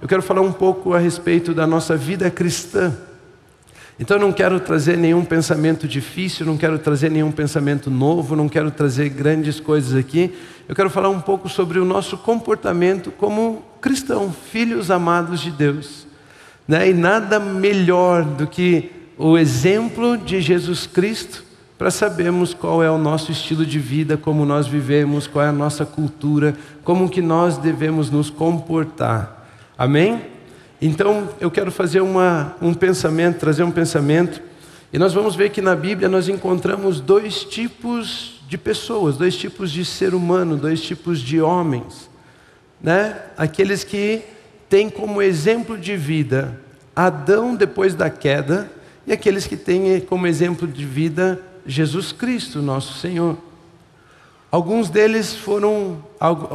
eu quero falar um pouco a respeito da nossa vida cristã. Então eu não quero trazer nenhum pensamento difícil, não quero trazer nenhum pensamento novo, não quero trazer grandes coisas aqui. Eu quero falar um pouco sobre o nosso comportamento como cristão, filhos amados de Deus. Né? E nada melhor do que o exemplo de Jesus Cristo para sabermos qual é o nosso estilo de vida, como nós vivemos, qual é a nossa cultura, como que nós devemos nos comportar. Amém? Então, eu quero fazer uma, um pensamento, trazer um pensamento, e nós vamos ver que na Bíblia nós encontramos dois tipos de pessoas, dois tipos de ser humano, dois tipos de homens, né? Aqueles que têm como exemplo de vida Adão depois da queda e aqueles que têm como exemplo de vida Jesus Cristo, nosso Senhor. Alguns deles foram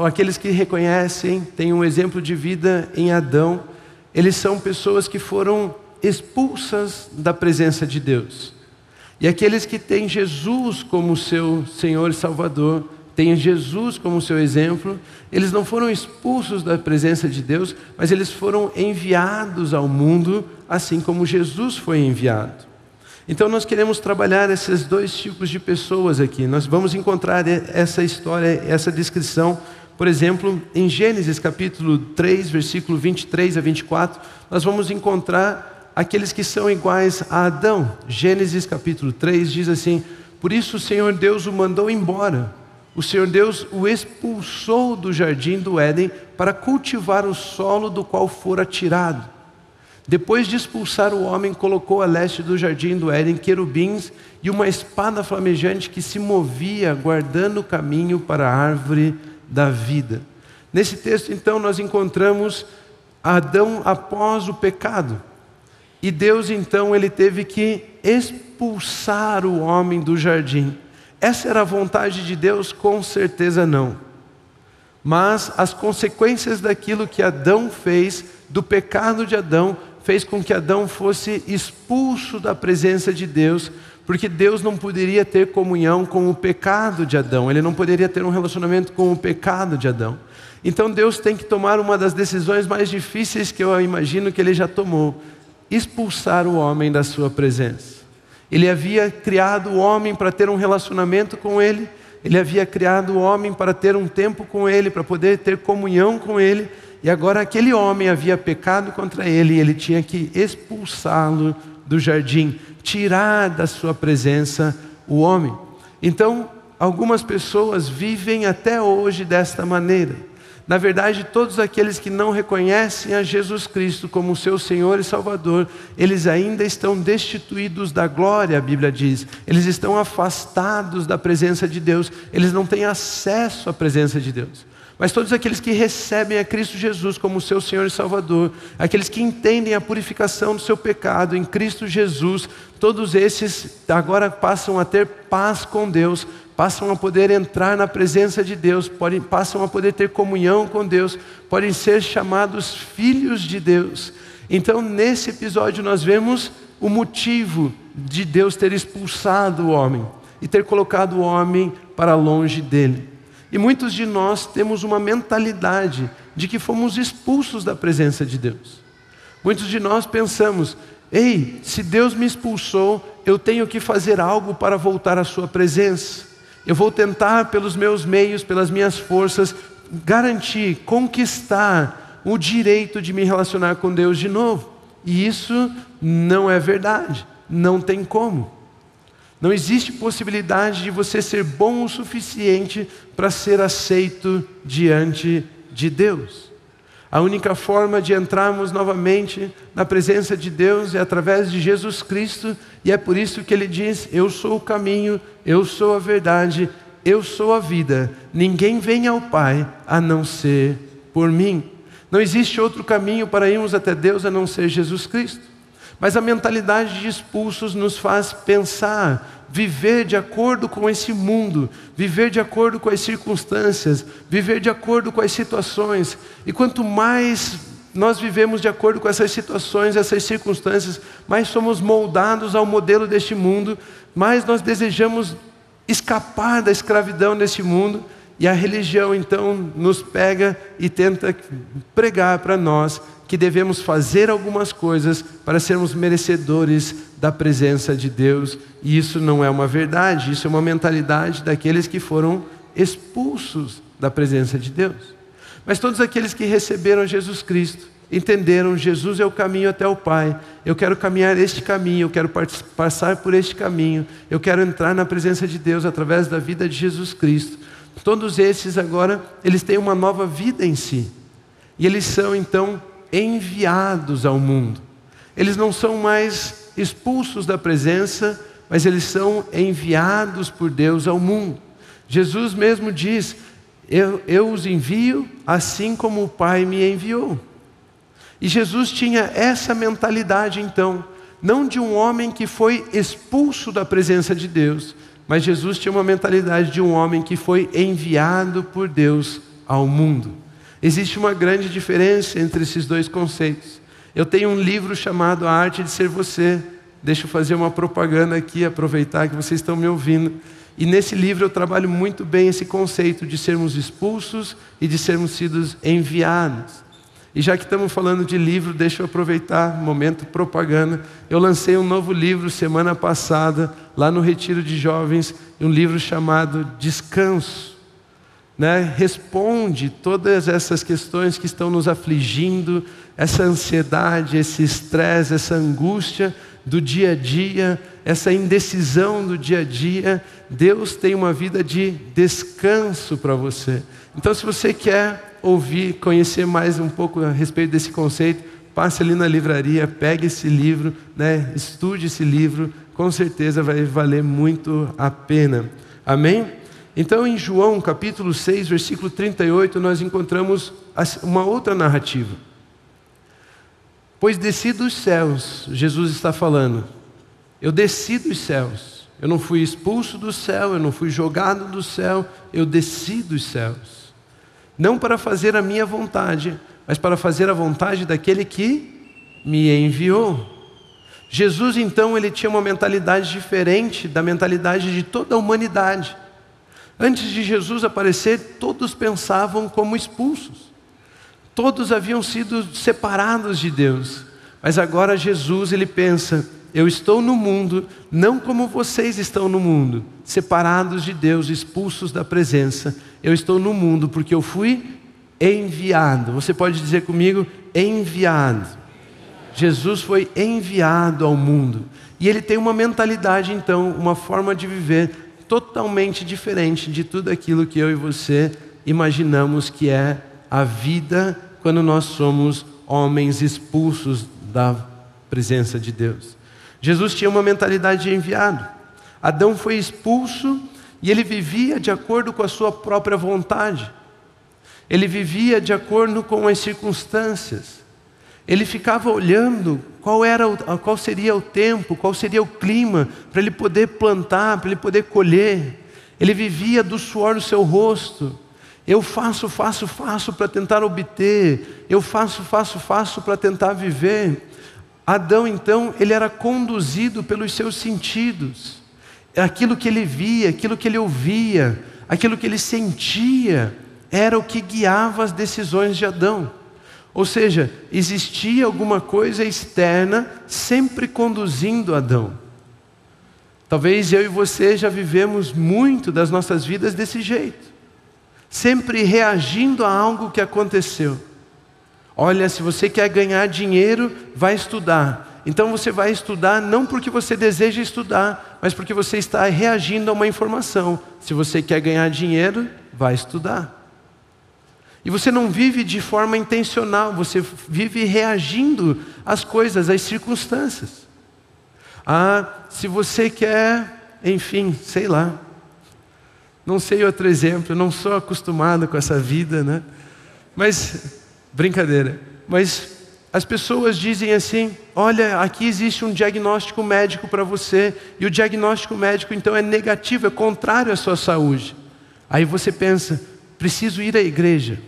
aqueles que reconhecem, têm um exemplo de vida em Adão eles são pessoas que foram expulsas da presença de Deus. E aqueles que têm Jesus como seu Senhor e Salvador, têm Jesus como seu exemplo, eles não foram expulsos da presença de Deus, mas eles foram enviados ao mundo, assim como Jesus foi enviado. Então nós queremos trabalhar esses dois tipos de pessoas aqui. Nós vamos encontrar essa história, essa descrição por exemplo, em Gênesis capítulo 3, versículo 23 a 24, nós vamos encontrar aqueles que são iguais a Adão. Gênesis capítulo 3 diz assim: Por isso o Senhor Deus o mandou embora. O Senhor Deus o expulsou do jardim do Éden para cultivar o solo do qual fora tirado. Depois de expulsar o homem, colocou a leste do jardim do Éden querubins e uma espada flamejante que se movia, guardando o caminho para a árvore da vida. Nesse texto, então, nós encontramos Adão após o pecado. E Deus, então, ele teve que expulsar o homem do jardim. Essa era a vontade de Deus? Com certeza não. Mas as consequências daquilo que Adão fez, do pecado de Adão, fez com que Adão fosse expulso da presença de Deus, porque Deus não poderia ter comunhão com o pecado de Adão, ele não poderia ter um relacionamento com o pecado de Adão. Então Deus tem que tomar uma das decisões mais difíceis que eu imagino que ele já tomou: expulsar o homem da sua presença. Ele havia criado o homem para ter um relacionamento com ele, ele havia criado o homem para ter um tempo com ele, para poder ter comunhão com ele, e agora aquele homem havia pecado contra ele e ele tinha que expulsá-lo do jardim tirar da sua presença o homem. Então, algumas pessoas vivem até hoje desta maneira. Na verdade, todos aqueles que não reconhecem a Jesus Cristo como seu Senhor e Salvador, eles ainda estão destituídos da glória, a Bíblia diz. Eles estão afastados da presença de Deus, eles não têm acesso à presença de Deus. Mas todos aqueles que recebem a Cristo Jesus como seu Senhor e Salvador, aqueles que entendem a purificação do seu pecado em Cristo Jesus, todos esses agora passam a ter paz com Deus, passam a poder entrar na presença de Deus, podem, passam a poder ter comunhão com Deus, podem ser chamados filhos de Deus. Então, nesse episódio, nós vemos o motivo de Deus ter expulsado o homem e ter colocado o homem para longe dele. E muitos de nós temos uma mentalidade de que fomos expulsos da presença de Deus. Muitos de nós pensamos: ei, se Deus me expulsou, eu tenho que fazer algo para voltar à Sua presença. Eu vou tentar, pelos meus meios, pelas minhas forças, garantir, conquistar o direito de me relacionar com Deus de novo. E isso não é verdade, não tem como. Não existe possibilidade de você ser bom o suficiente para ser aceito diante de Deus. A única forma de entrarmos novamente na presença de Deus é através de Jesus Cristo, e é por isso que ele diz: Eu sou o caminho, eu sou a verdade, eu sou a vida. Ninguém vem ao Pai a não ser por mim. Não existe outro caminho para irmos até Deus a não ser Jesus Cristo. Mas a mentalidade de expulsos nos faz pensar, viver de acordo com esse mundo, viver de acordo com as circunstâncias, viver de acordo com as situações. E quanto mais nós vivemos de acordo com essas situações, essas circunstâncias, mais somos moldados ao modelo deste mundo, mais nós desejamos escapar da escravidão desse mundo. E a religião então nos pega e tenta pregar para nós que devemos fazer algumas coisas para sermos merecedores da presença de Deus, e isso não é uma verdade, isso é uma mentalidade daqueles que foram expulsos da presença de Deus. Mas todos aqueles que receberam Jesus Cristo, entenderam Jesus é o caminho até o Pai. Eu quero caminhar este caminho, eu quero passar por este caminho, eu quero entrar na presença de Deus através da vida de Jesus Cristo. Todos esses agora, eles têm uma nova vida em si. E eles são então enviados ao mundo. Eles não são mais expulsos da presença, mas eles são enviados por Deus ao mundo. Jesus mesmo diz: eu, eu os envio assim como o Pai me enviou. E Jesus tinha essa mentalidade então, não de um homem que foi expulso da presença de Deus, mas Jesus tinha uma mentalidade de um homem que foi enviado por Deus ao mundo. Existe uma grande diferença entre esses dois conceitos. Eu tenho um livro chamado A Arte de Ser Você. Deixa eu fazer uma propaganda aqui, aproveitar que vocês estão me ouvindo. E nesse livro eu trabalho muito bem esse conceito de sermos expulsos e de sermos sido enviados. E já que estamos falando de livro, deixa eu aproveitar momento propaganda. Eu lancei um novo livro semana passada, lá no Retiro de Jovens, um livro chamado Descanso. Né? Responde todas essas questões que estão nos afligindo, essa ansiedade, esse estresse, essa angústia do dia a dia, essa indecisão do dia a dia, Deus tem uma vida de descanso para você. Então, se você quer ouvir, conhecer mais um pouco a respeito desse conceito, passe ali na livraria, pegue esse livro, né, estude esse livro, com certeza vai valer muito a pena. Amém? Então, em João capítulo 6, versículo 38, nós encontramos uma outra narrativa. Pois desci dos céus, Jesus está falando. Eu desci dos céus. Eu não fui expulso do céu, eu não fui jogado do céu, eu desci dos céus. Não para fazer a minha vontade, mas para fazer a vontade daquele que me enviou. Jesus então ele tinha uma mentalidade diferente da mentalidade de toda a humanidade. Antes de Jesus aparecer, todos pensavam como expulsos. Todos haviam sido separados de Deus. Mas agora Jesus, ele pensa: eu estou no mundo, não como vocês estão no mundo, separados de Deus, expulsos da presença. Eu estou no mundo porque eu fui enviado. Você pode dizer comigo: enviado. Jesus foi enviado ao mundo. E ele tem uma mentalidade, então, uma forma de viver totalmente diferente de tudo aquilo que eu e você imaginamos que é a vida quando nós somos homens expulsos da presença de Deus. Jesus tinha uma mentalidade de enviado. Adão foi expulso e ele vivia de acordo com a sua própria vontade. Ele vivia de acordo com as circunstâncias. Ele ficava olhando qual era o, qual seria o tempo, qual seria o clima para ele poder plantar, para ele poder colher. Ele vivia do suor do seu rosto. Eu faço, faço, faço para tentar obter. Eu faço, faço, faço para tentar viver. Adão, então, ele era conduzido pelos seus sentidos. Aquilo que ele via, aquilo que ele ouvia, aquilo que ele sentia, era o que guiava as decisões de Adão. Ou seja, existia alguma coisa externa sempre conduzindo Adão. Talvez eu e você já vivemos muito das nossas vidas desse jeito sempre reagindo a algo que aconteceu. Olha, se você quer ganhar dinheiro, vai estudar. Então você vai estudar não porque você deseja estudar, mas porque você está reagindo a uma informação. Se você quer ganhar dinheiro, vai estudar. E você não vive de forma intencional, você vive reagindo às coisas, às circunstâncias. Ah, se você quer, enfim, sei lá, não sei outro exemplo, não sou acostumado com essa vida, né? Mas, brincadeira, mas as pessoas dizem assim: olha, aqui existe um diagnóstico médico para você, e o diagnóstico médico então é negativo, é contrário à sua saúde. Aí você pensa: preciso ir à igreja.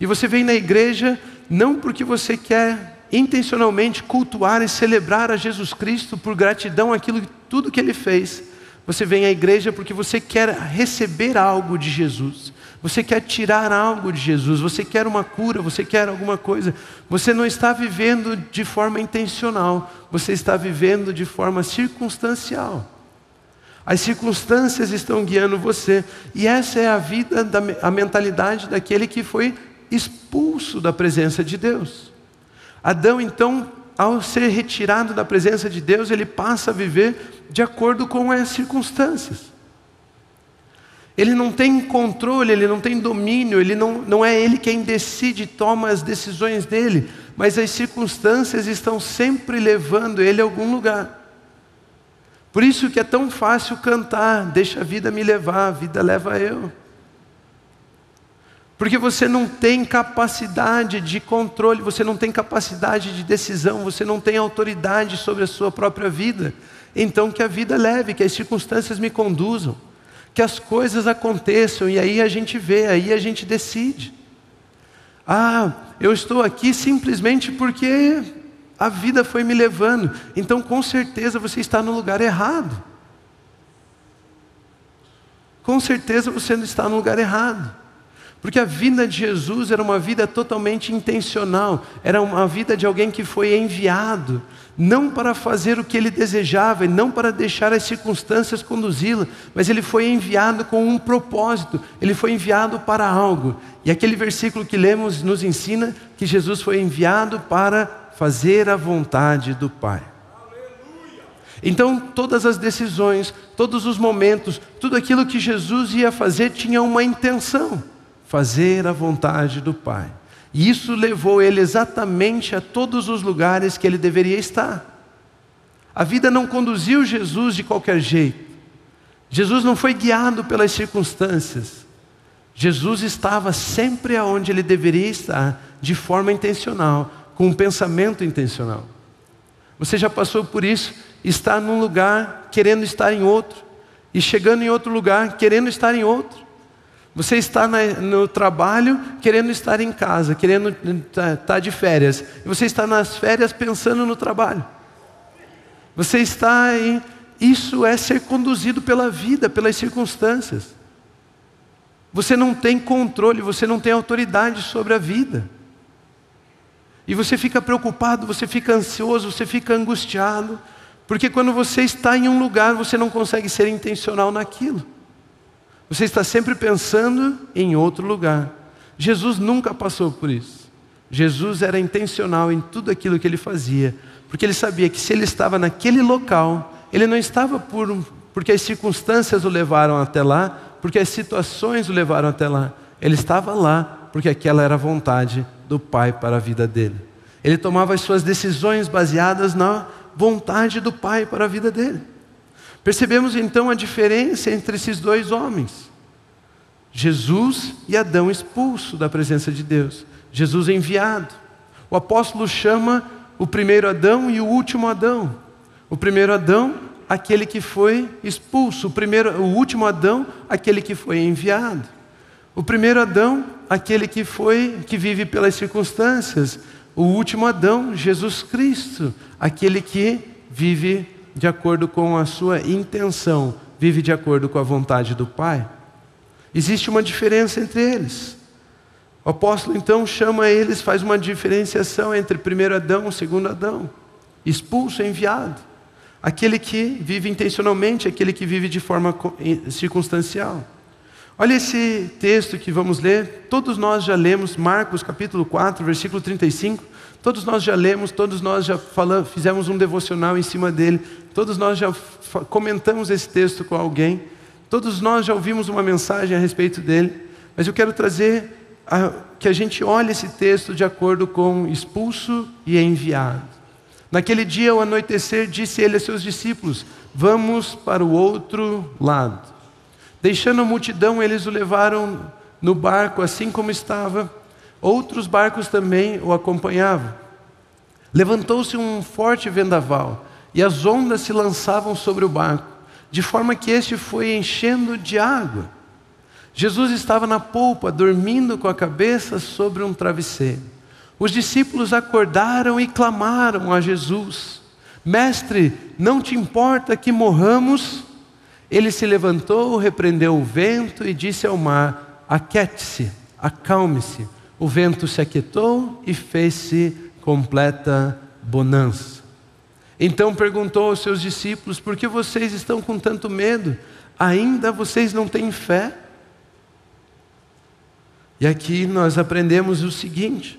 E você vem na igreja não porque você quer intencionalmente cultuar e celebrar a Jesus Cristo por gratidão àquilo tudo que ele fez, você vem à igreja porque você quer receber algo de Jesus. você quer tirar algo de Jesus, você quer uma cura, você quer alguma coisa. Você não está vivendo de forma intencional, você está vivendo de forma circunstancial. As circunstâncias estão guiando você, e essa é a vida, da, a mentalidade daquele que foi expulso da presença de Deus. Adão, então, ao ser retirado da presença de Deus, ele passa a viver de acordo com as circunstâncias. Ele não tem controle, ele não tem domínio, ele não, não é ele quem decide e toma as decisões dele, mas as circunstâncias estão sempre levando ele a algum lugar. Por isso que é tão fácil cantar, deixa a vida me levar, a vida leva eu. Porque você não tem capacidade de controle, você não tem capacidade de decisão, você não tem autoridade sobre a sua própria vida. Então que a vida leve, que as circunstâncias me conduzam que as coisas aconteçam e aí a gente vê, aí a gente decide. Ah, eu estou aqui simplesmente porque a vida foi me levando. Então, com certeza, você está no lugar errado. Com certeza você não está no lugar errado. Porque a vida de Jesus era uma vida totalmente intencional, era uma vida de alguém que foi enviado, não para fazer o que ele desejava e não para deixar as circunstâncias conduzi-lo, mas ele foi enviado com um propósito, ele foi enviado para algo. E aquele versículo que lemos nos ensina que Jesus foi enviado para fazer a vontade do Pai. Então, todas as decisões, todos os momentos, tudo aquilo que Jesus ia fazer tinha uma intenção: fazer a vontade do Pai. E isso levou ele exatamente a todos os lugares que ele deveria estar. A vida não conduziu Jesus de qualquer jeito. Jesus não foi guiado pelas circunstâncias. Jesus estava sempre aonde ele deveria estar, de forma intencional, com um pensamento intencional. Você já passou por isso? Estar num lugar querendo estar em outro, e chegando em outro lugar querendo estar em outro. Você está no trabalho querendo estar em casa, querendo estar tá, tá de férias. E você está nas férias pensando no trabalho. Você está em. Isso é ser conduzido pela vida, pelas circunstâncias. Você não tem controle, você não tem autoridade sobre a vida. E você fica preocupado, você fica ansioso, você fica angustiado, porque quando você está em um lugar, você não consegue ser intencional naquilo. Você está sempre pensando em outro lugar. Jesus nunca passou por isso. Jesus era intencional em tudo aquilo que ele fazia, porque ele sabia que se ele estava naquele local, ele não estava por, porque as circunstâncias o levaram até lá, porque as situações o levaram até lá. Ele estava lá porque aquela era a vontade do Pai para a vida dele. Ele tomava as suas decisões baseadas na vontade do Pai para a vida dele. Percebemos então a diferença entre esses dois homens. Jesus e Adão expulso da presença de Deus. Jesus enviado. O apóstolo chama o primeiro Adão e o último Adão. O primeiro Adão, aquele que foi expulso. O, primeiro, o último Adão, aquele que foi enviado. O primeiro Adão, aquele que foi, que vive pelas circunstâncias. O último Adão, Jesus Cristo, aquele que vive de acordo com a sua intenção, vive de acordo com a vontade do Pai. Existe uma diferença entre eles. O apóstolo então chama eles, faz uma diferenciação entre primeiro Adão e segundo Adão. Expulso, enviado. Aquele que vive intencionalmente, aquele que vive de forma circunstancial. Olha esse texto que vamos ler. Todos nós já lemos Marcos capítulo 4, versículo 35. Todos nós já lemos, todos nós já falamos, fizemos um devocional em cima dele, todos nós já comentamos esse texto com alguém, todos nós já ouvimos uma mensagem a respeito dele, mas eu quero trazer a, que a gente olhe esse texto de acordo com expulso e enviado. Naquele dia, ao anoitecer, disse ele a seus discípulos: Vamos para o outro lado. Deixando a multidão, eles o levaram no barco, assim como estava Outros barcos também o acompanhavam. Levantou-se um forte vendaval e as ondas se lançavam sobre o barco, de forma que este foi enchendo de água. Jesus estava na polpa, dormindo com a cabeça sobre um travesseiro. Os discípulos acordaram e clamaram a Jesus: Mestre, não te importa que morramos? Ele se levantou, repreendeu o vento e disse ao mar: Aquete-se, acalme-se. O vento se aquietou e fez-se completa bonança. Então perguntou aos seus discípulos: Por que vocês estão com tanto medo? Ainda vocês não têm fé? E aqui nós aprendemos o seguinte: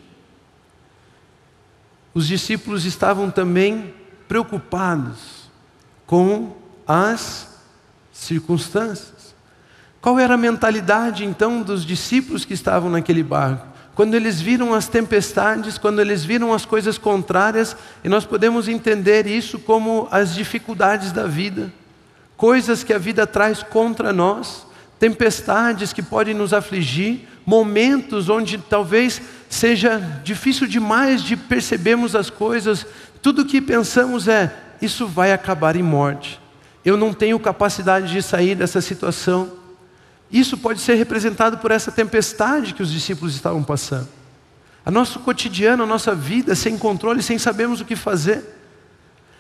os discípulos estavam também preocupados com as circunstâncias. Qual era a mentalidade então dos discípulos que estavam naquele barco? Quando eles viram as tempestades, quando eles viram as coisas contrárias, e nós podemos entender isso como as dificuldades da vida, coisas que a vida traz contra nós, tempestades que podem nos afligir, momentos onde talvez seja difícil demais de percebermos as coisas, tudo que pensamos é: isso vai acabar em morte. Eu não tenho capacidade de sair dessa situação. Isso pode ser representado por essa tempestade que os discípulos estavam passando. A nosso cotidiano, a nossa vida sem controle, sem sabermos o que fazer.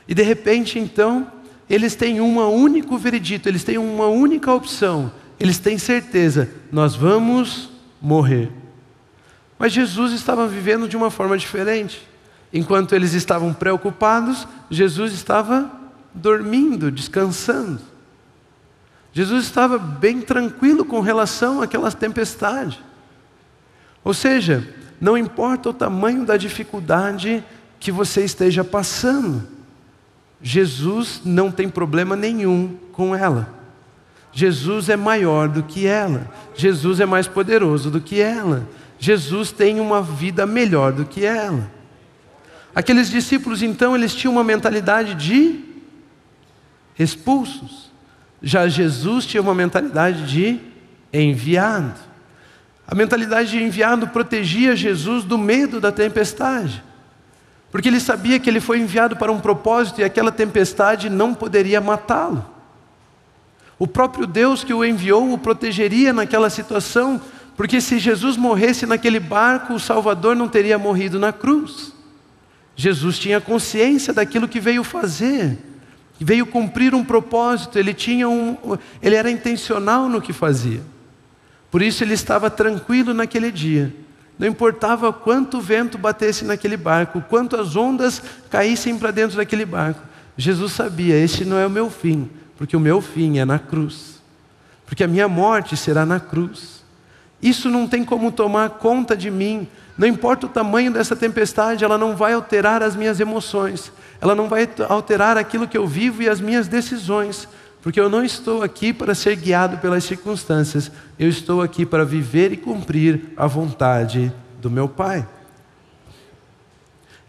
E de repente, então, eles têm um único veredito, eles têm uma única opção. Eles têm certeza, nós vamos morrer. Mas Jesus estava vivendo de uma forma diferente. Enquanto eles estavam preocupados, Jesus estava dormindo, descansando. Jesus estava bem tranquilo com relação àquela tempestade. Ou seja, não importa o tamanho da dificuldade que você esteja passando, Jesus não tem problema nenhum com ela. Jesus é maior do que ela. Jesus é mais poderoso do que ela. Jesus tem uma vida melhor do que ela. Aqueles discípulos, então, eles tinham uma mentalidade de expulsos. Já Jesus tinha uma mentalidade de enviado. A mentalidade de enviado protegia Jesus do medo da tempestade. Porque ele sabia que ele foi enviado para um propósito e aquela tempestade não poderia matá-lo. O próprio Deus que o enviou o protegeria naquela situação, porque se Jesus morresse naquele barco, o Salvador não teria morrido na cruz. Jesus tinha consciência daquilo que veio fazer veio cumprir um propósito, ele tinha um, ele era intencional no que fazia. Por isso ele estava tranquilo naquele dia. Não importava quanto vento batesse naquele barco, quanto as ondas caíssem para dentro daquele barco. Jesus sabia, este não é o meu fim, porque o meu fim é na cruz. Porque a minha morte será na cruz. Isso não tem como tomar conta de mim. Não importa o tamanho dessa tempestade, ela não vai alterar as minhas emoções ela não vai alterar aquilo que eu vivo e as minhas decisões, porque eu não estou aqui para ser guiado pelas circunstâncias, eu estou aqui para viver e cumprir a vontade do meu Pai.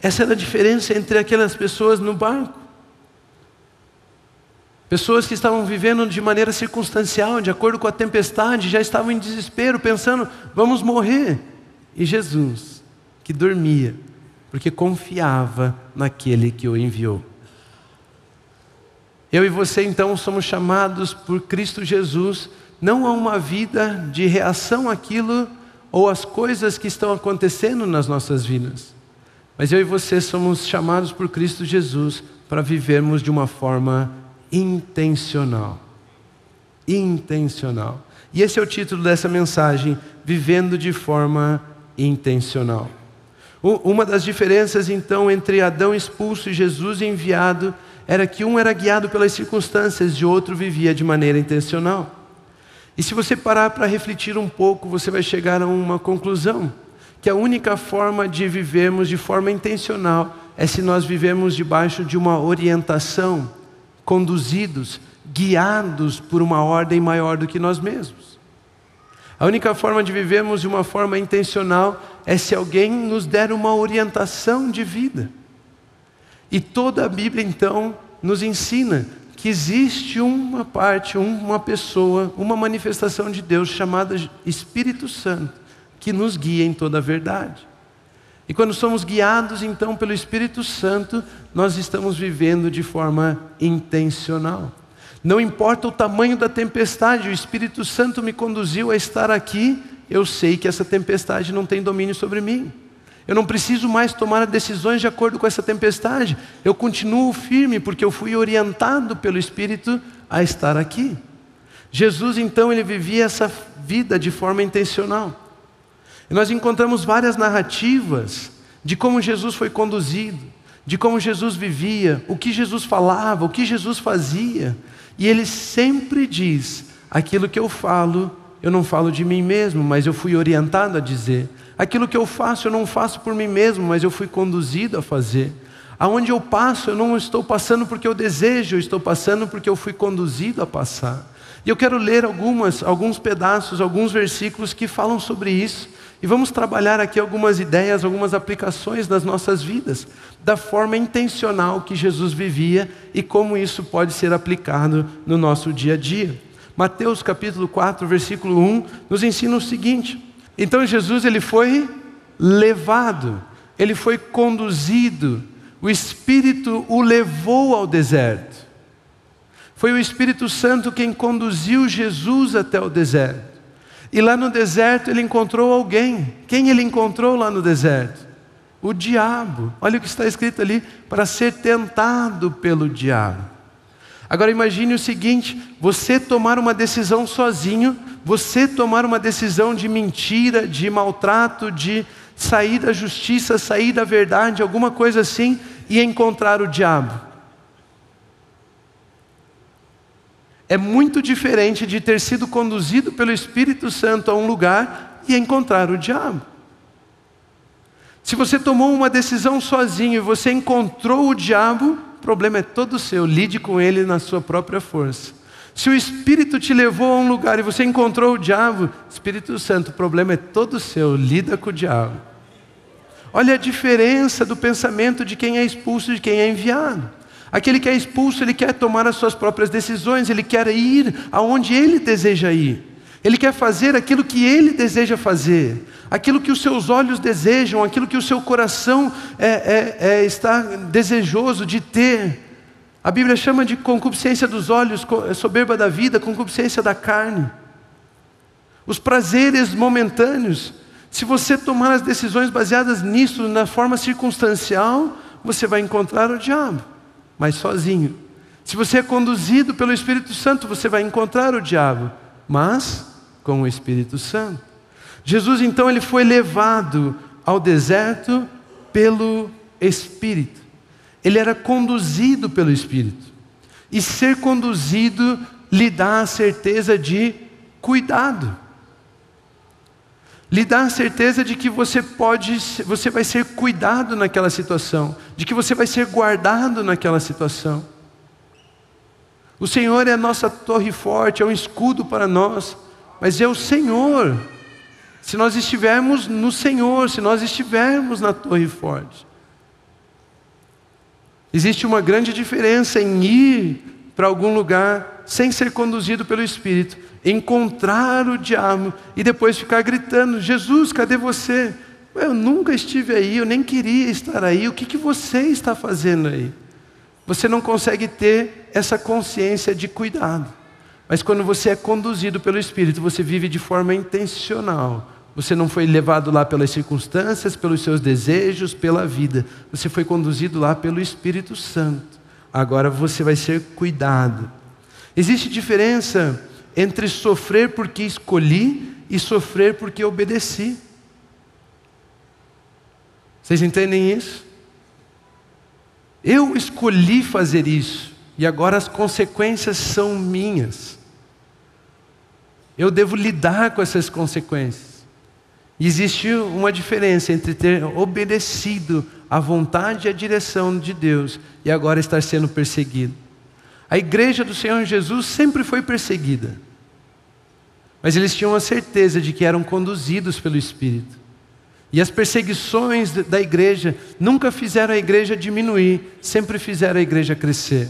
Essa era a diferença entre aquelas pessoas no barco. Pessoas que estavam vivendo de maneira circunstancial, de acordo com a tempestade, já estavam em desespero, pensando, vamos morrer. E Jesus, que dormia, porque confiava naquele que o enviou. Eu e você então somos chamados por Cristo Jesus não a uma vida de reação àquilo ou às coisas que estão acontecendo nas nossas vidas, mas eu e você somos chamados por Cristo Jesus para vivermos de uma forma intencional. Intencional. E esse é o título dessa mensagem: Vivendo de forma intencional. Uma das diferenças então entre Adão expulso e Jesus enviado era que um era guiado pelas circunstâncias e outro vivia de maneira intencional. E se você parar para refletir um pouco, você vai chegar a uma conclusão: que a única forma de vivermos de forma intencional é se nós vivemos debaixo de uma orientação, conduzidos, guiados por uma ordem maior do que nós mesmos. A única forma de vivermos de uma forma intencional é se alguém nos der uma orientação de vida. E toda a Bíblia, então, nos ensina que existe uma parte, uma pessoa, uma manifestação de Deus chamada Espírito Santo, que nos guia em toda a verdade. E quando somos guiados então pelo Espírito Santo, nós estamos vivendo de forma intencional. Não importa o tamanho da tempestade, o Espírito Santo me conduziu a estar aqui eu sei que essa tempestade não tem domínio sobre mim. Eu não preciso mais tomar decisões de acordo com essa tempestade. Eu continuo firme porque eu fui orientado pelo Espírito a estar aqui. Jesus então ele vivia essa vida de forma intencional. E nós encontramos várias narrativas de como Jesus foi conduzido, de como Jesus vivia, o que Jesus falava, o que Jesus fazia. E ele sempre diz: aquilo que eu falo, eu não falo de mim mesmo, mas eu fui orientado a dizer. Aquilo que eu faço, eu não faço por mim mesmo, mas eu fui conduzido a fazer. Aonde eu passo, eu não estou passando porque eu desejo, eu estou passando porque eu fui conduzido a passar. E eu quero ler algumas, alguns pedaços, alguns versículos que falam sobre isso. E vamos trabalhar aqui algumas ideias, algumas aplicações das nossas vidas, da forma intencional que Jesus vivia e como isso pode ser aplicado no nosso dia a dia. Mateus capítulo 4, versículo 1 nos ensina o seguinte: Então Jesus ele foi levado, ele foi conduzido, o Espírito o levou ao deserto. Foi o Espírito Santo quem conduziu Jesus até o deserto. E lá no deserto ele encontrou alguém. Quem ele encontrou lá no deserto? O diabo. Olha o que está escrito ali: para ser tentado pelo diabo. Agora imagine o seguinte: você tomar uma decisão sozinho, você tomar uma decisão de mentira, de maltrato, de sair da justiça, sair da verdade, alguma coisa assim, e encontrar o diabo. É muito diferente de ter sido conduzido pelo Espírito Santo a um lugar e encontrar o diabo. Se você tomou uma decisão sozinho e você encontrou o diabo, o problema é todo seu, lide com ele na sua própria força. Se o Espírito te levou a um lugar e você encontrou o diabo, Espírito Santo, o problema é todo seu, lida com o diabo. Olha a diferença do pensamento de quem é expulso e de quem é enviado. Aquele que é expulso, ele quer tomar as suas próprias decisões, ele quer ir aonde ele deseja ir. Ele quer fazer aquilo que ele deseja fazer, aquilo que os seus olhos desejam, aquilo que o seu coração é, é, é, está desejoso de ter. A Bíblia chama de concupiscência dos olhos, soberba da vida, concupiscência da carne. Os prazeres momentâneos. Se você tomar as decisões baseadas nisso, na forma circunstancial, você vai encontrar o diabo mas sozinho. Se você é conduzido pelo Espírito Santo, você vai encontrar o diabo, mas com o Espírito Santo. Jesus então ele foi levado ao deserto pelo Espírito. Ele era conduzido pelo Espírito. E ser conduzido lhe dá a certeza de cuidado lhe dá a certeza de que você pode, você vai ser cuidado naquela situação, de que você vai ser guardado naquela situação. O Senhor é a nossa torre forte, é um escudo para nós, mas é o Senhor. Se nós estivermos no Senhor, se nós estivermos na torre forte. Existe uma grande diferença em ir para algum lugar sem ser conduzido pelo Espírito encontrar o diabo e depois ficar gritando: Jesus, cadê você? Eu nunca estive aí, eu nem queria estar aí, o que, que você está fazendo aí? Você não consegue ter essa consciência de cuidado. Mas quando você é conduzido pelo Espírito, você vive de forma intencional. Você não foi levado lá pelas circunstâncias, pelos seus desejos, pela vida. Você foi conduzido lá pelo Espírito Santo. Agora você vai ser cuidado. Existe diferença entre sofrer porque escolhi e sofrer porque obedeci. Vocês entendem isso? Eu escolhi fazer isso e agora as consequências são minhas. Eu devo lidar com essas consequências. E existe uma diferença entre ter obedecido à vontade e à direção de Deus e agora estar sendo perseguido. A igreja do Senhor Jesus sempre foi perseguida. Mas eles tinham a certeza de que eram conduzidos pelo Espírito. E as perseguições da igreja nunca fizeram a igreja diminuir, sempre fizeram a igreja crescer.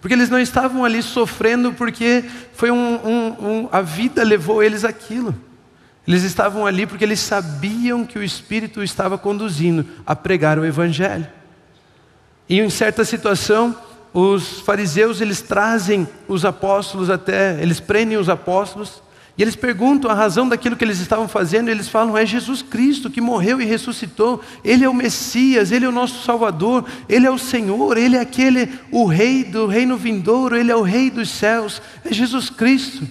Porque eles não estavam ali sofrendo porque foi um, um, um, a vida levou eles aquilo. Eles estavam ali porque eles sabiam que o Espírito estava conduzindo a pregar o Evangelho. E em certa situação, os fariseus eles trazem os apóstolos até, eles prendem os apóstolos e eles perguntam a razão daquilo que eles estavam fazendo, e eles falam: é Jesus Cristo que morreu e ressuscitou, Ele é o Messias, Ele é o nosso Salvador, Ele é o Senhor, Ele é aquele, o Rei do reino vindouro, Ele é o Rei dos céus, é Jesus Cristo.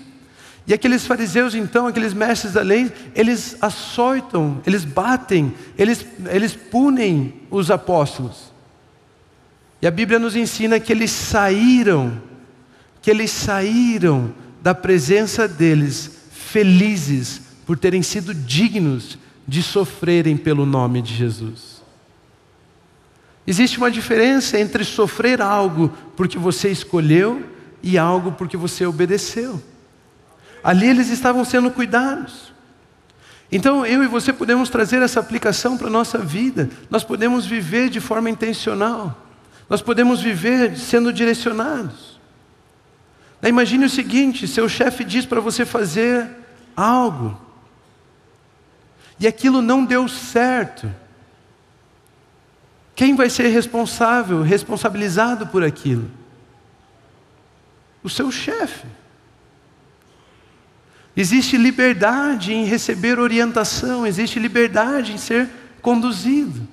E aqueles fariseus, então, aqueles mestres da lei, eles açoitam, eles batem, eles, eles punem os apóstolos. E a Bíblia nos ensina que eles saíram, que eles saíram da presença deles felizes por terem sido dignos de sofrerem pelo nome de Jesus. Existe uma diferença entre sofrer algo porque você escolheu e algo porque você obedeceu. Ali eles estavam sendo cuidados. Então eu e você podemos trazer essa aplicação para a nossa vida. Nós podemos viver de forma intencional. Nós podemos viver sendo direcionados. Imagine o seguinte: seu chefe diz para você fazer algo, e aquilo não deu certo. Quem vai ser responsável, responsabilizado por aquilo? O seu chefe. Existe liberdade em receber orientação, existe liberdade em ser conduzido.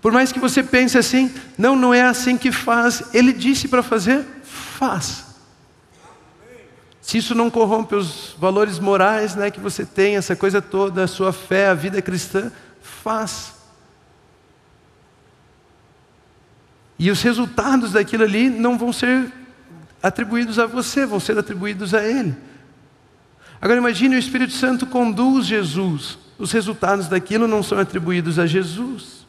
Por mais que você pense assim, não, não é assim que faz, ele disse para fazer, faz. Se isso não corrompe os valores morais né, que você tem, essa coisa toda, a sua fé, a vida cristã, faz. E os resultados daquilo ali não vão ser atribuídos a você, vão ser atribuídos a Ele. Agora imagine o Espírito Santo conduz Jesus. Os resultados daquilo não são atribuídos a Jesus.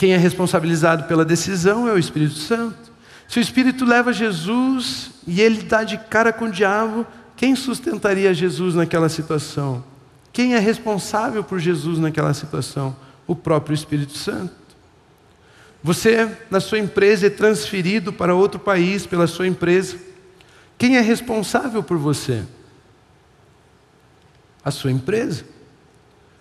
Quem é responsabilizado pela decisão é o Espírito Santo. Se o Espírito leva Jesus e ele dá de cara com o diabo, quem sustentaria Jesus naquela situação? Quem é responsável por Jesus naquela situação? O próprio Espírito Santo. Você, na sua empresa, é transferido para outro país pela sua empresa. Quem é responsável por você? a sua empresa.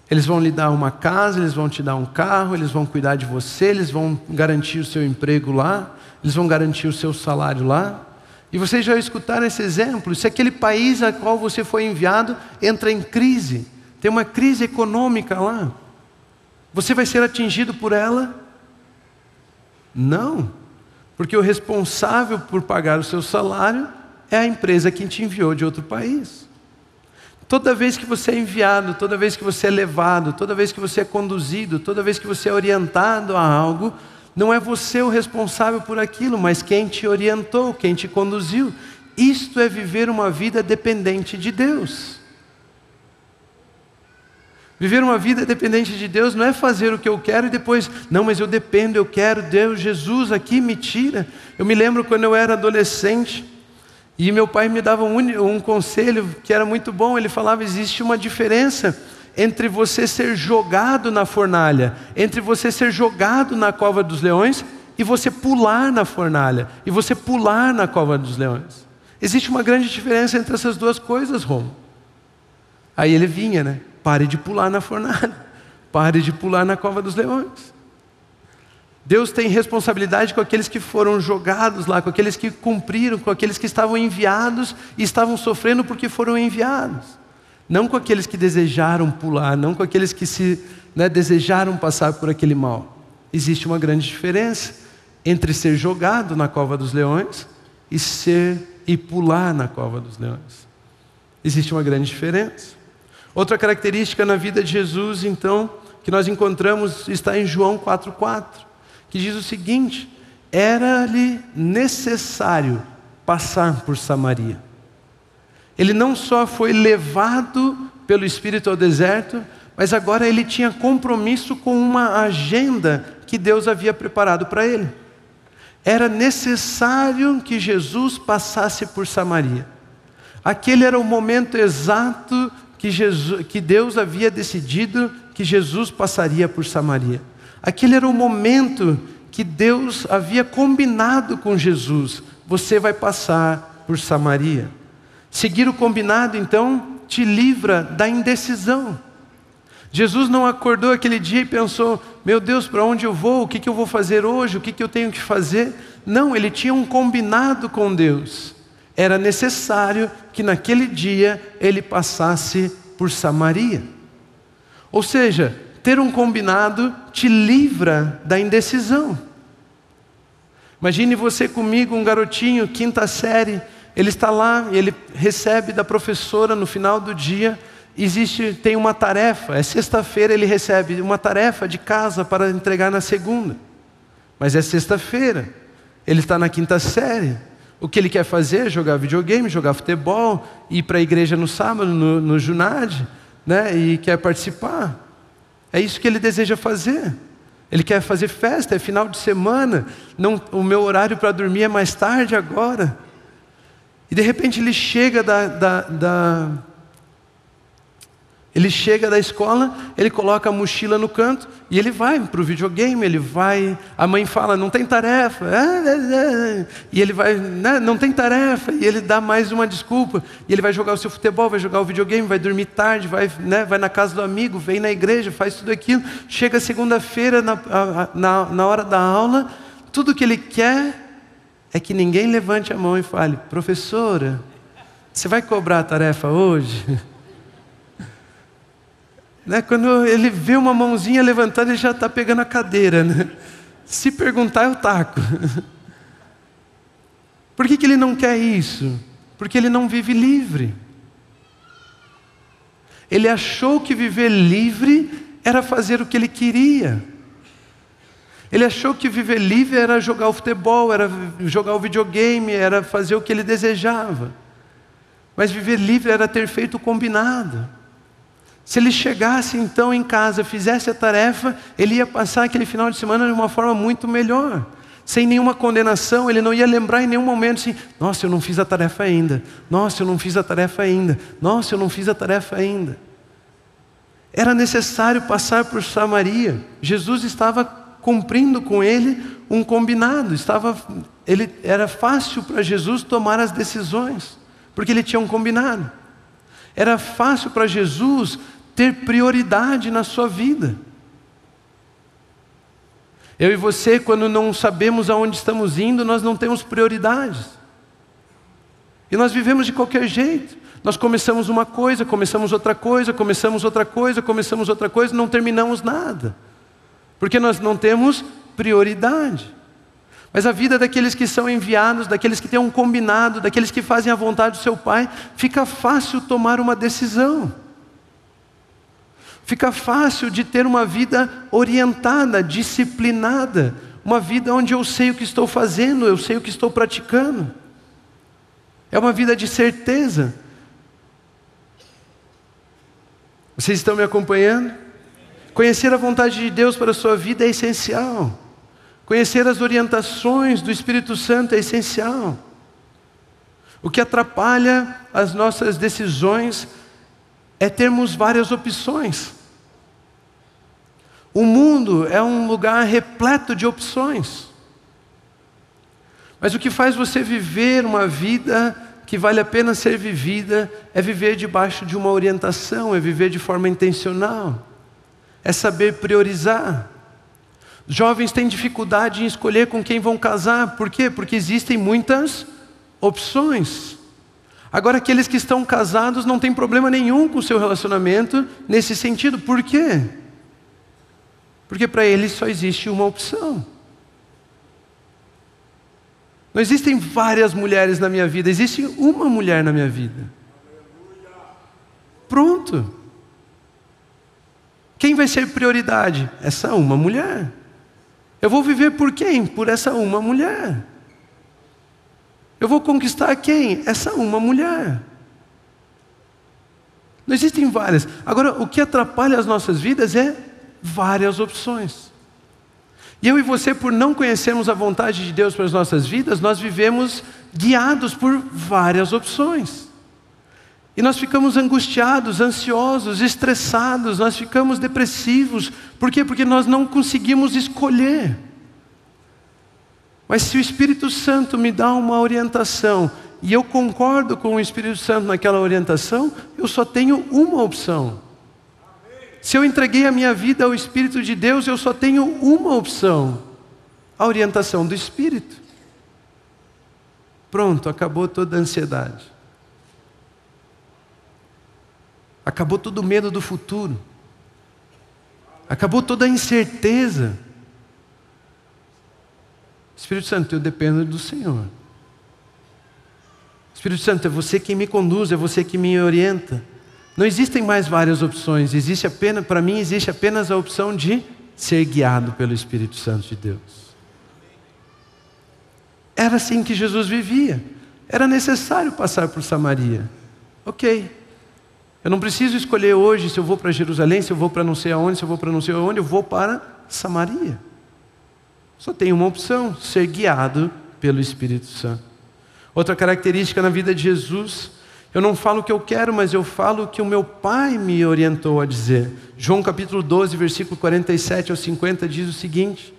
Eles vão lhe dar uma casa, eles vão te dar um carro, eles vão cuidar de você, eles vão garantir o seu emprego lá, eles vão garantir o seu salário lá. E vocês já escutaram esse exemplo? Se aquele país a qual você foi enviado entra em crise, tem uma crise econômica lá, você vai ser atingido por ela? Não, porque o responsável por pagar o seu salário é a empresa que te enviou de outro país. Toda vez que você é enviado, toda vez que você é levado, toda vez que você é conduzido, toda vez que você é orientado a algo, não é você o responsável por aquilo, mas quem te orientou, quem te conduziu. Isto é viver uma vida dependente de Deus. Viver uma vida dependente de Deus não é fazer o que eu quero e depois, não, mas eu dependo, eu quero, Deus, Jesus aqui me tira. Eu me lembro quando eu era adolescente, e meu pai me dava um, um conselho que era muito bom. Ele falava: existe uma diferença entre você ser jogado na fornalha, entre você ser jogado na cova dos leões e você pular na fornalha, e você pular na cova dos leões. Existe uma grande diferença entre essas duas coisas, Romo. Aí ele vinha, né? Pare de pular na fornalha, pare de pular na cova dos leões. Deus tem responsabilidade com aqueles que foram jogados lá, com aqueles que cumpriram, com aqueles que estavam enviados e estavam sofrendo porque foram enviados. Não com aqueles que desejaram pular, não com aqueles que se né, desejaram passar por aquele mal. Existe uma grande diferença entre ser jogado na cova dos leões e ser e pular na cova dos leões. Existe uma grande diferença. Outra característica na vida de Jesus, então, que nós encontramos está em João 4:4 que diz o seguinte: era-lhe necessário passar por Samaria. Ele não só foi levado pelo Espírito ao deserto, mas agora ele tinha compromisso com uma agenda que Deus havia preparado para ele. Era necessário que Jesus passasse por Samaria. Aquele era o momento exato que, Jesus, que Deus havia decidido que Jesus passaria por Samaria. Aquele era o momento que Deus havia combinado com Jesus: você vai passar por Samaria. Seguir o combinado, então, te livra da indecisão. Jesus não acordou aquele dia e pensou: meu Deus, para onde eu vou? O que, que eu vou fazer hoje? O que, que eu tenho que fazer? Não, ele tinha um combinado com Deus. Era necessário que naquele dia ele passasse por Samaria. Ou seja, ter um combinado te livra da indecisão. Imagine você comigo, um garotinho, quinta série, Ele está lá e ele recebe da professora no final do dia. Existe, tem uma tarefa. É sexta-feira ele recebe uma tarefa de casa para entregar na segunda. Mas é sexta-feira. Ele está na quinta série. O que ele quer fazer é jogar videogame, jogar futebol, ir para a igreja no sábado, no, no né? E quer participar. É isso que ele deseja fazer. Ele quer fazer festa, é final de semana. Não, o meu horário para dormir é mais tarde agora. E de repente ele chega da, da, da ele chega da escola, ele coloca a mochila no canto e ele vai para o videogame, ele vai. A mãe fala, não tem tarefa. Ah, é, é. E ele vai, né, não tem tarefa. E ele dá mais uma desculpa. E ele vai jogar o seu futebol, vai jogar o videogame, vai dormir tarde, vai, né, vai na casa do amigo, vem na igreja, faz tudo aquilo. Chega segunda-feira, na, na, na hora da aula, tudo que ele quer é que ninguém levante a mão e fale: professora, você vai cobrar a tarefa hoje? Né? Quando ele vê uma mãozinha levantada, ele já está pegando a cadeira. Né? Se perguntar, eu taco. Por que, que ele não quer isso? Porque ele não vive livre. Ele achou que viver livre era fazer o que ele queria. Ele achou que viver livre era jogar o futebol, era jogar o videogame, era fazer o que ele desejava. Mas viver livre era ter feito o combinado. Se ele chegasse então em casa, fizesse a tarefa, ele ia passar aquele final de semana de uma forma muito melhor. Sem nenhuma condenação, ele não ia lembrar em nenhum momento assim: nossa, eu não fiz a tarefa ainda, nossa, eu não fiz a tarefa ainda, nossa, eu não fiz a tarefa ainda. Era necessário passar por Samaria. Jesus estava cumprindo com ele um combinado, estava, ele, era fácil para Jesus tomar as decisões, porque ele tinha um combinado. Era fácil para Jesus ter prioridade na sua vida. Eu e você, quando não sabemos aonde estamos indo, nós não temos prioridades. E nós vivemos de qualquer jeito. Nós começamos uma coisa, começamos outra coisa, começamos outra coisa, começamos outra coisa, não terminamos nada. Porque nós não temos prioridade. Mas a vida daqueles que são enviados, daqueles que têm um combinado, daqueles que fazem a vontade do seu Pai, fica fácil tomar uma decisão. Fica fácil de ter uma vida orientada, disciplinada, uma vida onde eu sei o que estou fazendo, eu sei o que estou praticando. É uma vida de certeza. Vocês estão me acompanhando? Conhecer a vontade de Deus para a sua vida é essencial. Conhecer as orientações do Espírito Santo é essencial. O que atrapalha as nossas decisões é termos várias opções. O mundo é um lugar repleto de opções. Mas o que faz você viver uma vida que vale a pena ser vivida é viver debaixo de uma orientação, é viver de forma intencional, é saber priorizar. Jovens têm dificuldade em escolher com quem vão casar, por quê? Porque existem muitas opções. Agora, aqueles que estão casados não têm problema nenhum com o seu relacionamento nesse sentido, por quê? Porque para eles só existe uma opção. Não existem várias mulheres na minha vida, existe uma mulher na minha vida. Pronto. Quem vai ser prioridade? Essa uma mulher. Eu vou viver por quem? Por essa uma mulher. Eu vou conquistar quem? Essa uma mulher. Não existem várias. Agora, o que atrapalha as nossas vidas é várias opções. E eu e você, por não conhecermos a vontade de Deus para as nossas vidas, nós vivemos guiados por várias opções. E nós ficamos angustiados, ansiosos, estressados, nós ficamos depressivos. Por quê? Porque nós não conseguimos escolher. Mas se o Espírito Santo me dá uma orientação e eu concordo com o Espírito Santo naquela orientação, eu só tenho uma opção. Se eu entreguei a minha vida ao Espírito de Deus, eu só tenho uma opção: a orientação do Espírito. Pronto, acabou toda a ansiedade. Acabou todo o medo do futuro. Acabou toda a incerteza. Espírito Santo, eu dependo do Senhor. Espírito Santo, é você quem me conduz, é você que me orienta. Não existem mais várias opções, existe apenas, para mim existe apenas a opção de ser guiado pelo Espírito Santo de Deus. Era assim que Jesus vivia. Era necessário passar por Samaria. Ok. Eu não preciso escolher hoje se eu vou para Jerusalém, se eu vou para não sei aonde, se eu vou para não sei aonde, eu vou para Samaria. Só tem uma opção: ser guiado pelo Espírito Santo. Outra característica na vida de Jesus, eu não falo o que eu quero, mas eu falo o que o meu Pai me orientou a dizer. João capítulo 12, versículo 47 ao 50 diz o seguinte: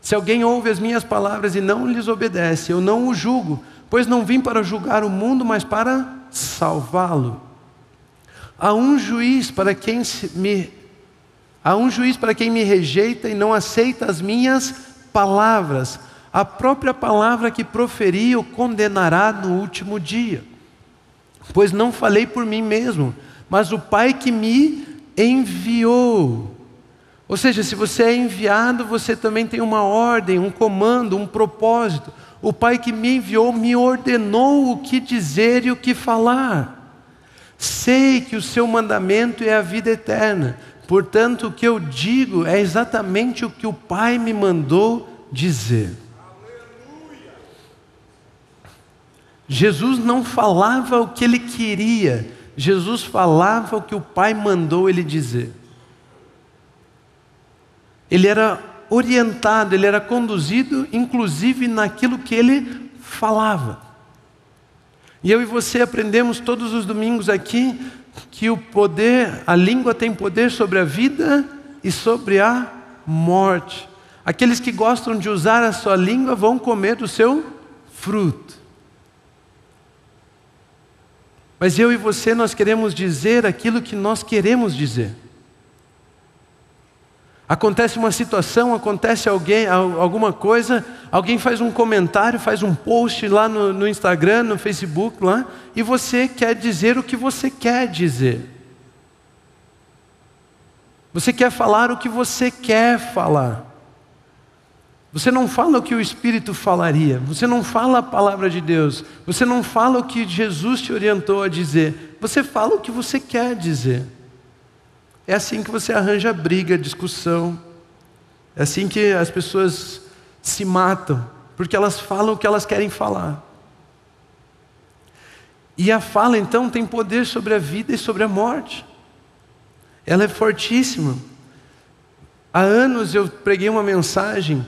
Se alguém ouve as minhas palavras e não lhes obedece, eu não o julgo, pois não vim para julgar o mundo, mas para salvá-lo. Há um juiz para quem me há um juiz para quem me rejeita e não aceita as minhas palavras. A própria palavra que proferi o condenará no último dia. Pois não falei por mim mesmo, mas o Pai que me enviou. Ou seja, se você é enviado, você também tem uma ordem, um comando, um propósito. O Pai que me enviou me ordenou o que dizer e o que falar. Sei que o seu mandamento é a vida eterna, portanto, o que eu digo é exatamente o que o Pai me mandou dizer. Jesus não falava o que ele queria, Jesus falava o que o Pai mandou ele dizer. Ele era orientado, ele era conduzido, inclusive naquilo que ele falava. E eu e você aprendemos todos os domingos aqui que o poder, a língua tem poder sobre a vida e sobre a morte. Aqueles que gostam de usar a sua língua vão comer do seu fruto. Mas eu e você nós queremos dizer aquilo que nós queremos dizer. Acontece uma situação, acontece alguém, alguma coisa, alguém faz um comentário, faz um post lá no, no Instagram, no Facebook lá, e você quer dizer o que você quer dizer. Você quer falar o que você quer falar. Você não fala o que o Espírito falaria, você não fala a palavra de Deus, você não fala o que Jesus te orientou a dizer, você fala o que você quer dizer. É assim que você arranja briga, discussão. É assim que as pessoas se matam, porque elas falam o que elas querem falar. E a fala então tem poder sobre a vida e sobre a morte. Ela é fortíssima. Há anos eu preguei uma mensagem,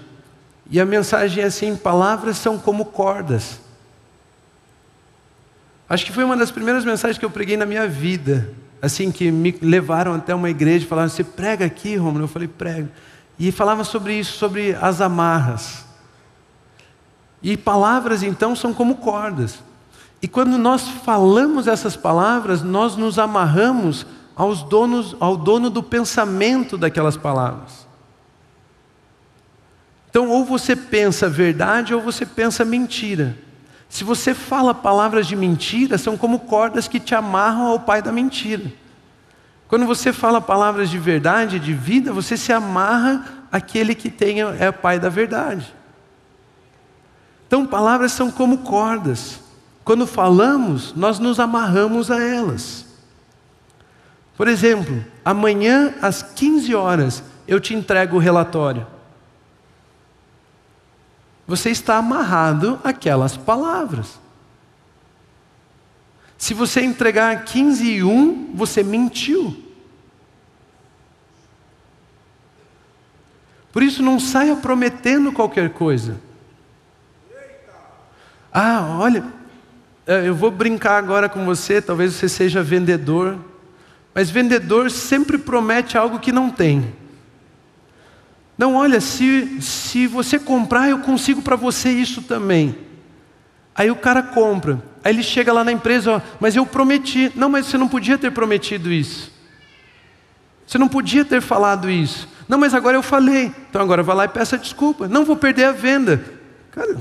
e a mensagem é assim: palavras são como cordas. Acho que foi uma das primeiras mensagens que eu preguei na minha vida assim, que me levaram até uma igreja e falaram: Você prega aqui, Romulo? Eu falei: Prego. E falava sobre isso, sobre as amarras. E palavras, então, são como cordas. E quando nós falamos essas palavras, nós nos amarramos aos donos, ao dono do pensamento daquelas palavras. Então, ou você pensa verdade ou você pensa mentira. Se você fala palavras de mentira, são como cordas que te amarram ao pai da mentira. Quando você fala palavras de verdade, de vida, você se amarra àquele que tem, é o pai da verdade. Então, palavras são como cordas. Quando falamos, nós nos amarramos a elas. Por exemplo, amanhã às 15 horas eu te entrego o relatório você está amarrado àquelas palavras. Se você entregar 15 e 1, você mentiu. Por isso, não saia prometendo qualquer coisa. Ah, olha, é, eu vou brincar agora com você, talvez você seja vendedor, mas vendedor sempre promete algo que não tem. Não, olha, se, se você comprar, eu consigo para você isso também. Aí o cara compra. Aí ele chega lá na empresa, ó, mas eu prometi. Não, mas você não podia ter prometido isso. Você não podia ter falado isso. Não, mas agora eu falei. Então agora vá lá e peça desculpa. Não vou perder a venda. Cara,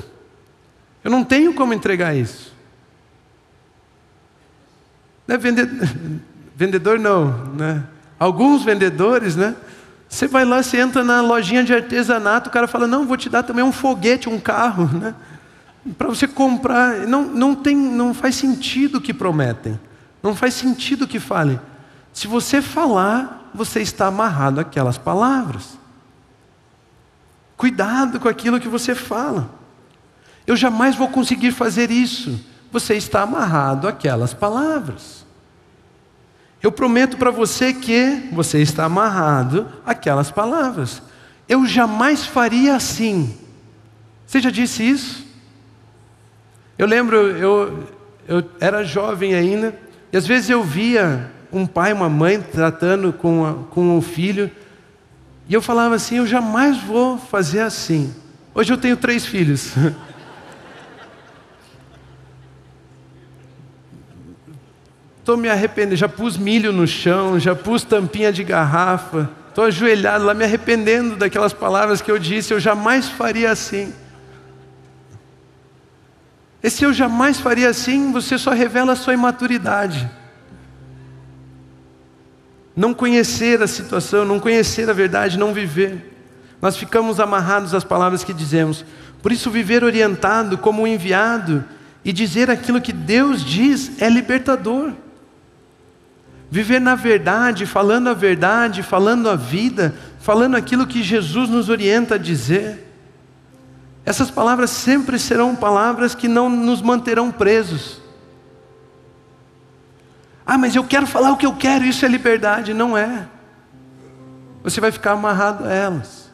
eu não tenho como entregar isso. Não é vendedor, vendedor não, né? Alguns vendedores, né? Você vai lá, você entra na lojinha de artesanato, o cara fala: Não, vou te dar também um foguete, um carro. Né? para você comprar. Não, não, tem, não faz sentido o que prometem. Não faz sentido o que falem. Se você falar, você está amarrado àquelas palavras. Cuidado com aquilo que você fala. Eu jamais vou conseguir fazer isso. Você está amarrado àquelas palavras. Eu prometo para você que você está amarrado àquelas palavras. Eu jamais faria assim. Você já disse isso? Eu lembro, eu, eu era jovem ainda, e às vezes eu via um pai, uma mãe tratando com, a, com o filho, e eu falava assim: eu jamais vou fazer assim. Hoje eu tenho três filhos. Estou me arrependendo, já pus milho no chão, já pus tampinha de garrafa, estou ajoelhado lá me arrependendo daquelas palavras que eu disse, eu jamais faria assim. Esse eu jamais faria assim, você só revela a sua imaturidade. Não conhecer a situação, não conhecer a verdade, não viver. Nós ficamos amarrados às palavras que dizemos. Por isso, viver orientado como um enviado e dizer aquilo que Deus diz é libertador. Viver na verdade, falando a verdade, falando a vida, falando aquilo que Jesus nos orienta a dizer. Essas palavras sempre serão palavras que não nos manterão presos. Ah, mas eu quero falar o que eu quero, isso é liberdade. Não é. Você vai ficar amarrado a elas.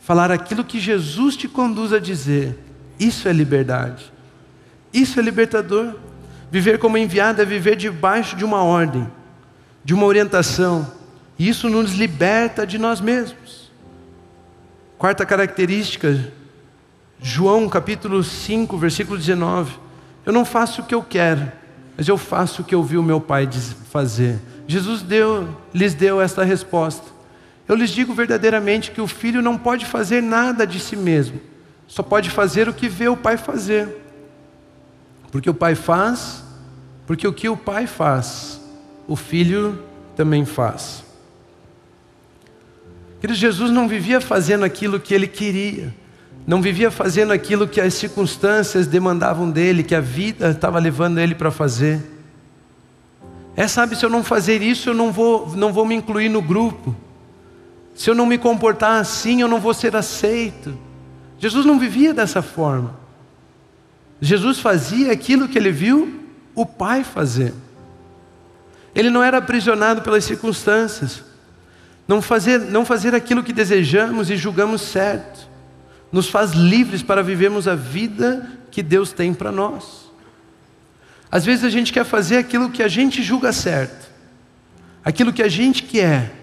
Falar aquilo que Jesus te conduz a dizer, isso é liberdade. Isso é libertador. Viver como enviado é viver debaixo de uma ordem de uma orientação. E isso nos liberta de nós mesmos. Quarta característica, João capítulo 5, versículo 19. Eu não faço o que eu quero, mas eu faço o que eu vi o meu Pai fazer. Jesus deu, lhes deu esta resposta. Eu lhes digo verdadeiramente que o filho não pode fazer nada de si mesmo, só pode fazer o que vê o Pai fazer. Porque o Pai faz, porque o que o Pai faz, o filho também faz. Queridos, Jesus não vivia fazendo aquilo que ele queria, não vivia fazendo aquilo que as circunstâncias demandavam dele, que a vida estava levando ele para fazer. É, sabe, se eu não fazer isso, eu não vou, não vou me incluir no grupo. Se eu não me comportar assim, eu não vou ser aceito. Jesus não vivia dessa forma. Jesus fazia aquilo que ele viu o Pai fazer. Ele não era aprisionado pelas circunstâncias. Não fazer, não fazer aquilo que desejamos e julgamos certo, nos faz livres para vivermos a vida que Deus tem para nós. Às vezes a gente quer fazer aquilo que a gente julga certo, aquilo que a gente quer,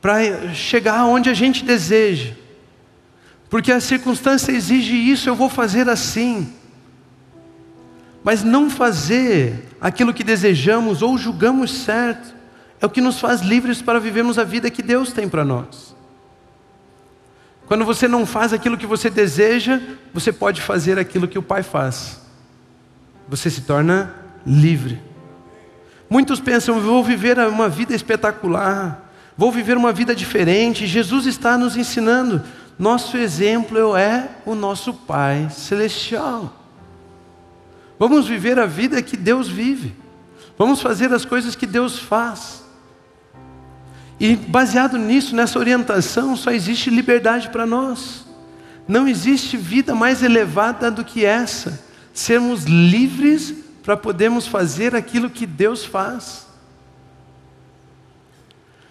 para chegar aonde a gente deseja, porque a circunstância exige isso, eu vou fazer assim. Mas não fazer aquilo que desejamos ou julgamos certo é o que nos faz livres para vivermos a vida que Deus tem para nós. Quando você não faz aquilo que você deseja, você pode fazer aquilo que o Pai faz. Você se torna livre. Muitos pensam, vou viver uma vida espetacular, vou viver uma vida diferente. Jesus está nos ensinando. Nosso exemplo é o nosso Pai Celestial. Vamos viver a vida que Deus vive. Vamos fazer as coisas que Deus faz. E baseado nisso, nessa orientação, só existe liberdade para nós. Não existe vida mais elevada do que essa. Sermos livres para podermos fazer aquilo que Deus faz.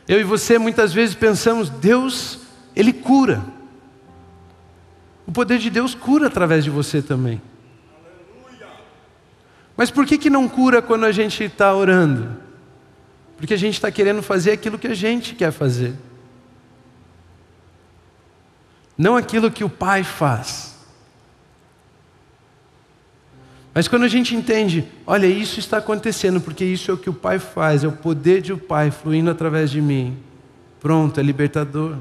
Eu e você muitas vezes pensamos, Deus, Ele cura. O poder de Deus cura através de você também. Mas por que, que não cura quando a gente está orando? Porque a gente está querendo fazer aquilo que a gente quer fazer. Não aquilo que o Pai faz. Mas quando a gente entende, olha, isso está acontecendo, porque isso é o que o Pai faz, é o poder de o Pai fluindo através de mim. Pronto, é libertador.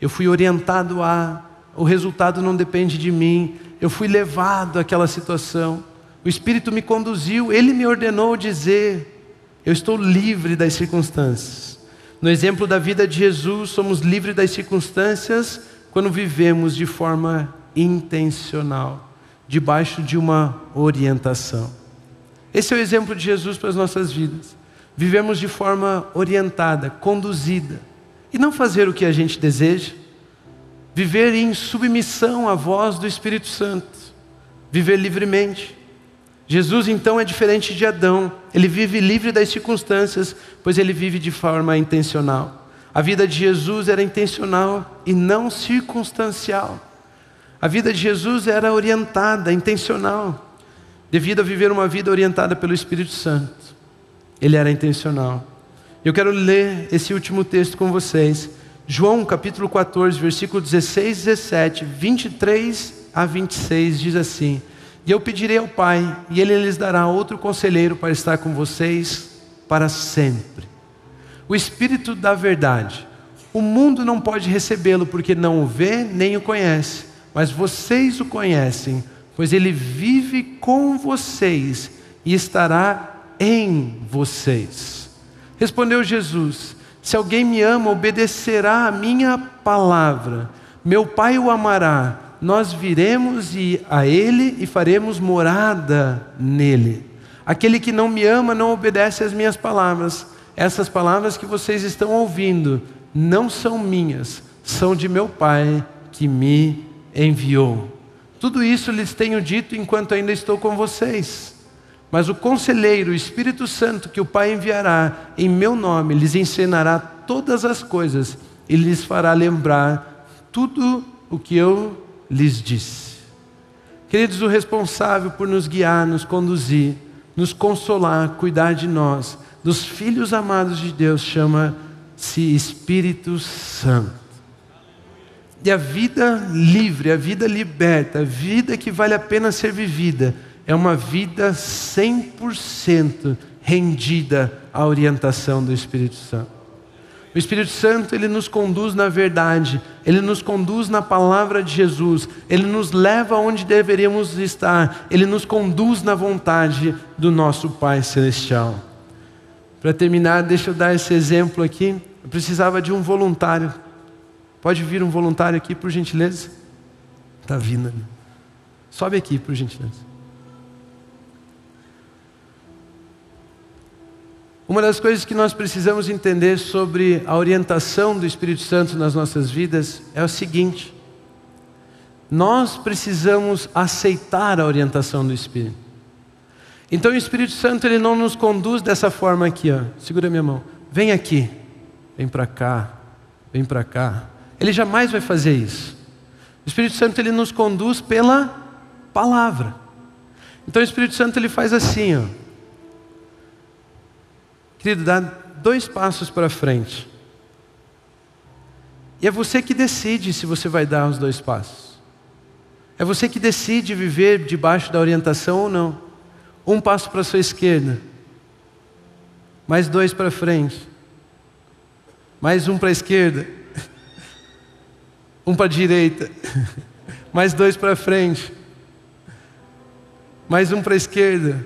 Eu fui orientado a, o resultado não depende de mim, eu fui levado àquela situação. O Espírito me conduziu, ele me ordenou dizer: eu estou livre das circunstâncias. No exemplo da vida de Jesus, somos livres das circunstâncias quando vivemos de forma intencional, debaixo de uma orientação. Esse é o exemplo de Jesus para as nossas vidas. Vivemos de forma orientada, conduzida, e não fazer o que a gente deseja, viver em submissão à voz do Espírito Santo, viver livremente. Jesus então é diferente de Adão, ele vive livre das circunstâncias, pois ele vive de forma intencional. A vida de Jesus era intencional e não circunstancial. A vida de Jesus era orientada, intencional, devido a viver uma vida orientada pelo Espírito Santo. Ele era intencional. Eu quero ler esse último texto com vocês. João capítulo 14, versículo 16, 17, 23 a 26 diz assim: E eu pedirei ao Pai, e Ele lhes dará outro conselheiro para estar com vocês para sempre. O Espírito da Verdade. O mundo não pode recebê-lo porque não o vê nem o conhece mas vocês o conhecem, pois ele vive com vocês e estará em vocês. Respondeu Jesus: Se alguém me ama, obedecerá a minha palavra. Meu Pai o amará. Nós viremos a ele e faremos morada nele. Aquele que não me ama não obedece às minhas palavras. Essas palavras que vocês estão ouvindo não são minhas, são de meu Pai que me enviou. Tudo isso lhes tenho dito enquanto ainda estou com vocês. Mas o conselheiro, o Espírito Santo, que o Pai enviará em meu nome, lhes ensinará todas as coisas e lhes fará lembrar tudo o que eu lhes disse. Queridos, o responsável por nos guiar, nos conduzir, nos consolar, cuidar de nós, dos filhos amados de Deus, chama-se Espírito Santo. E a vida livre, a vida liberta, a vida que vale a pena ser vivida, é uma vida 100% rendida à orientação do Espírito Santo. O Espírito Santo, ele nos conduz na verdade, ele nos conduz na palavra de Jesus, ele nos leva onde deveríamos estar, ele nos conduz na vontade do nosso Pai Celestial. Para terminar, deixa eu dar esse exemplo aqui. Eu precisava de um voluntário Pode vir um voluntário aqui, por gentileza? Está vindo. Né? Sobe aqui, por gentileza. Uma das coisas que nós precisamos entender sobre a orientação do Espírito Santo nas nossas vidas é o seguinte: nós precisamos aceitar a orientação do Espírito. Então o Espírito Santo ele não nos conduz dessa forma aqui, ó. Segura minha mão. Vem aqui. Vem para cá. Vem para cá. Ele jamais vai fazer isso. O Espírito Santo ele nos conduz pela palavra. Então o Espírito Santo ele faz assim, ó. Querido, dá dois passos para frente. E é você que decide se você vai dar os dois passos. É você que decide viver debaixo da orientação ou não. Um passo para a sua esquerda, mais dois para frente, mais um para a esquerda, um para a direita, mais dois para frente, mais um para a esquerda.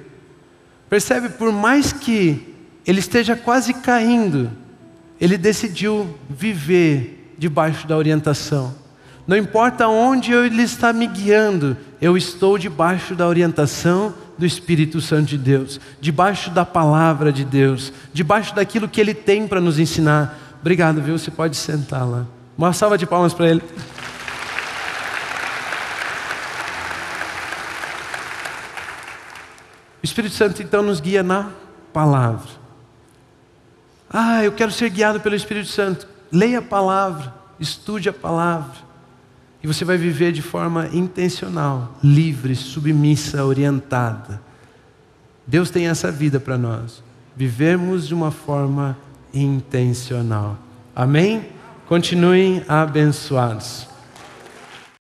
Percebe, por mais que ele esteja quase caindo, ele decidiu viver debaixo da orientação. Não importa onde ele está me guiando, eu estou debaixo da orientação do Espírito Santo de Deus, debaixo da palavra de Deus, debaixo daquilo que ele tem para nos ensinar. Obrigado, viu? Você pode sentar lá. Uma salva de palmas para ele. O Espírito Santo então nos guia na palavra. Ah, eu quero ser guiado pelo Espírito Santo. Leia a palavra, estude a palavra. E você vai viver de forma intencional, livre, submissa, orientada. Deus tem essa vida para nós. Vivemos de uma forma intencional. Amém? Continuem abençoados.